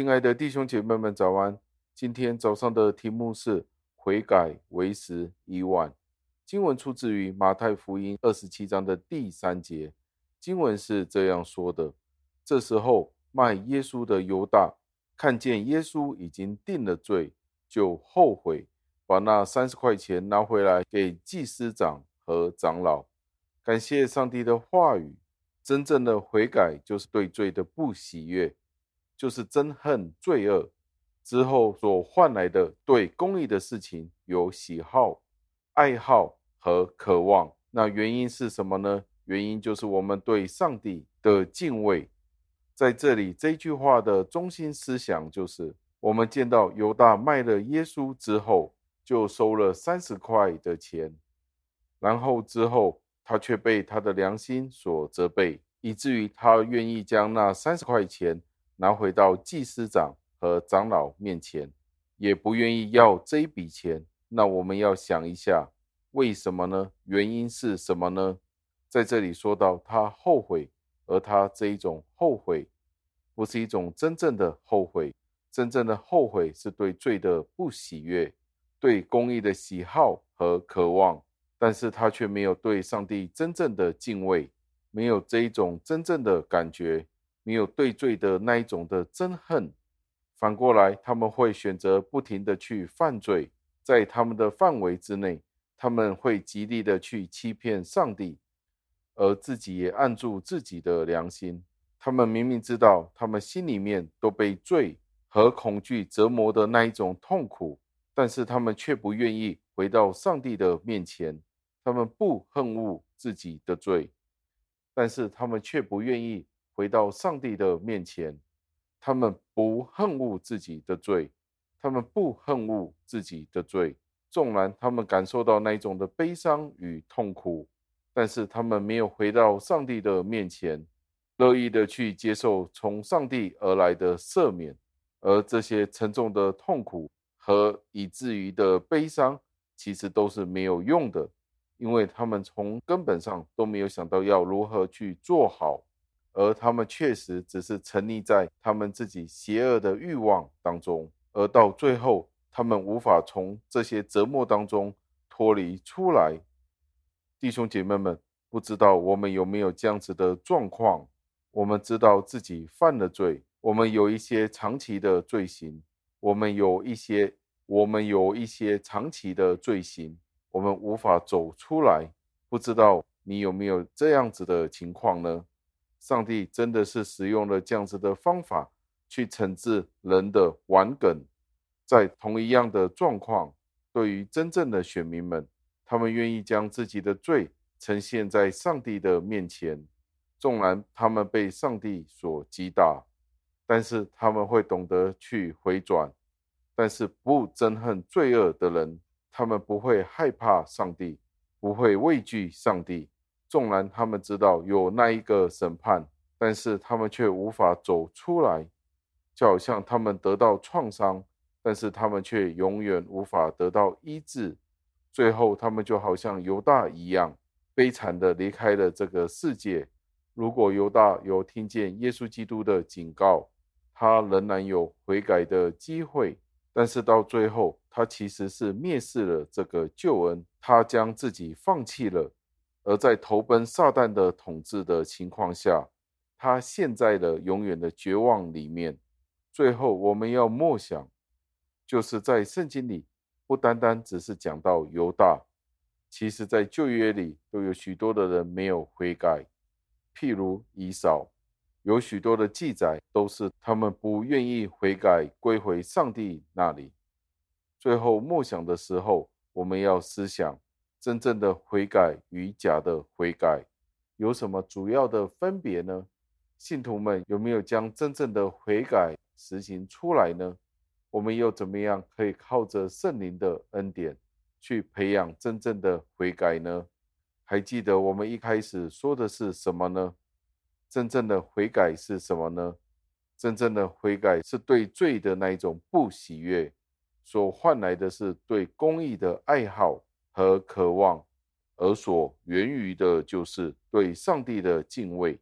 亲爱的弟兄姐妹们，早安！今天早上的题目是悔改为时已晚。经文出自于马太福音二十七章的第三节。经文是这样说的：这时候，卖耶稣的犹大看见耶稣已经定了罪，就后悔，把那三十块钱拿回来给祭司长和长老。感谢上帝的话语。真正的悔改就是对罪的不喜悦，就是憎恨罪恶之后所换来的对公益的事情有喜好、爱好和渴望。那原因是什么呢？原因就是我们对上帝的敬畏。在这里，这句话的中心思想就是：我们见到犹大卖了耶稣之后，就收了三十块的钱，然后之后。他却被他的良心所责备，以至于他愿意将那三十块钱拿回到祭司长和长老面前，也不愿意要这一笔钱。那我们要想一下，为什么呢？原因是什么呢？在这里说到他后悔，而他这一种后悔，不是一种真正的后悔，真正的后悔是对罪的不喜悦，对公义的喜好和渴望。但是他却没有对上帝真正的敬畏，没有这一种真正的感觉，没有对罪的那一种的憎恨。反过来，他们会选择不停的去犯罪，在他们的范围之内，他们会极力的去欺骗上帝，而自己也按住自己的良心。他们明明知道，他们心里面都被罪和恐惧折磨的那一种痛苦，但是他们却不愿意回到上帝的面前。他们不恨恶自己的罪，但是他们却不愿意回到上帝的面前。他们不恨恶自己的罪，他们不恨恶自己的罪。纵然他们感受到那种的悲伤与痛苦，但是他们没有回到上帝的面前，乐意的去接受从上帝而来的赦免。而这些沉重的痛苦和以至于的悲伤，其实都是没有用的。因为他们从根本上都没有想到要如何去做好，而他们确实只是沉溺在他们自己邪恶的欲望当中，而到最后，他们无法从这些折磨当中脱离出来。弟兄姐妹们，不知道我们有没有这样子的状况？我们知道自己犯了罪，我们有一些长期的罪行，我们有一些，我们有一些长期的罪行。我们无法走出来，不知道你有没有这样子的情况呢？上帝真的是使用了这样子的方法去惩治人的顽梗，在同一样的状况，对于真正的选民们，他们愿意将自己的罪呈现在上帝的面前，纵然他们被上帝所击打，但是他们会懂得去回转，但是不憎恨罪恶的人。他们不会害怕上帝，不会畏惧上帝。纵然他们知道有那一个审判，但是他们却无法走出来，就好像他们得到创伤，但是他们却永远无法得到医治。最后，他们就好像犹大一样，悲惨的离开了这个世界。如果犹大有听见耶稣基督的警告，他仍然有悔改的机会。但是到最后，他其实是蔑视了这个救恩，他将自己放弃了，而在投奔撒旦的统治的情况下，他陷在了永远的绝望里面。最后，我们要默想，就是在圣经里，不单单只是讲到犹大，其实在旧约里都有许多的人没有悔改，譬如以扫。有许多的记载，都是他们不愿意悔改，归回上帝那里。最后默想的时候，我们要思想：真正的悔改与假的悔改有什么主要的分别呢？信徒们有没有将真正的悔改实行出来呢？我们又怎么样可以靠着圣灵的恩典去培养真正的悔改呢？还记得我们一开始说的是什么呢？真正的悔改是什么呢？真正的悔改是对罪的那一种不喜悦，所换来的是对公义的爱好和渴望，而所源于的就是对上帝的敬畏。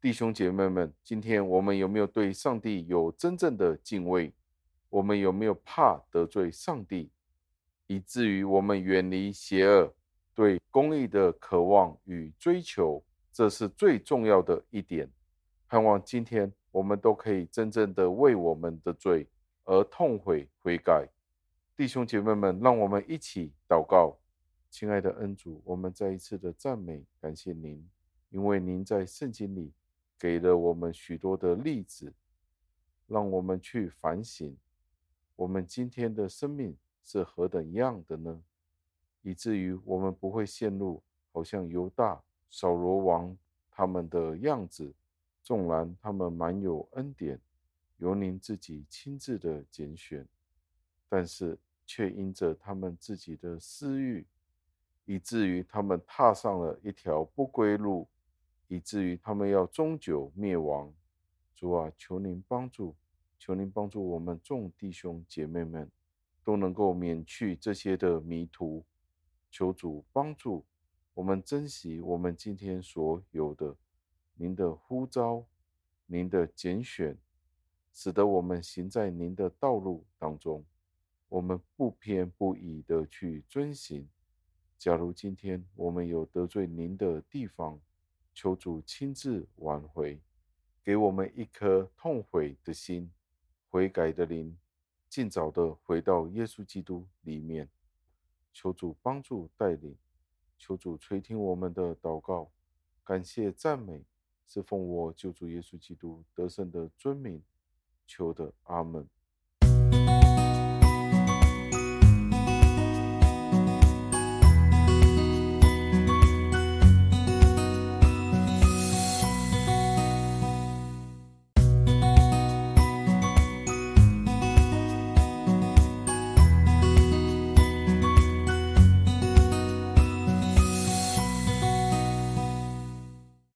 弟兄姐妹们，今天我们有没有对上帝有真正的敬畏？我们有没有怕得罪上帝，以至于我们远离邪恶，对公义的渴望与追求？这是最重要的一点。盼望今天我们都可以真正的为我们的罪而痛悔悔改。弟兄姐妹们，让我们一起祷告。亲爱的恩主，我们再一次的赞美感谢您，因为您在圣经里。给了我们许多的例子，让我们去反省，我们今天的生命是何等样的呢？以至于我们不会陷入好像犹大、扫罗王他们的样子。纵然他们满有恩典，由您自己亲自的拣选，但是却因着他们自己的私欲，以至于他们踏上了一条不归路。以至于他们要终久灭亡。主啊，求您帮助，求您帮助我们众弟兄姐妹们，都能够免去这些的迷途。求主帮助我们珍惜我们今天所有的，您的呼召，您的拣选，使得我们行在您的道路当中，我们不偏不倚的去遵行。假如今天我们有得罪您的地方，求主亲自挽回，给我们一颗痛悔的心、悔改的灵，尽早的回到耶稣基督里面。求主帮助带领，求主垂听我们的祷告。感谢赞美，是奉我救主耶稣基督得胜的尊名求的。阿门。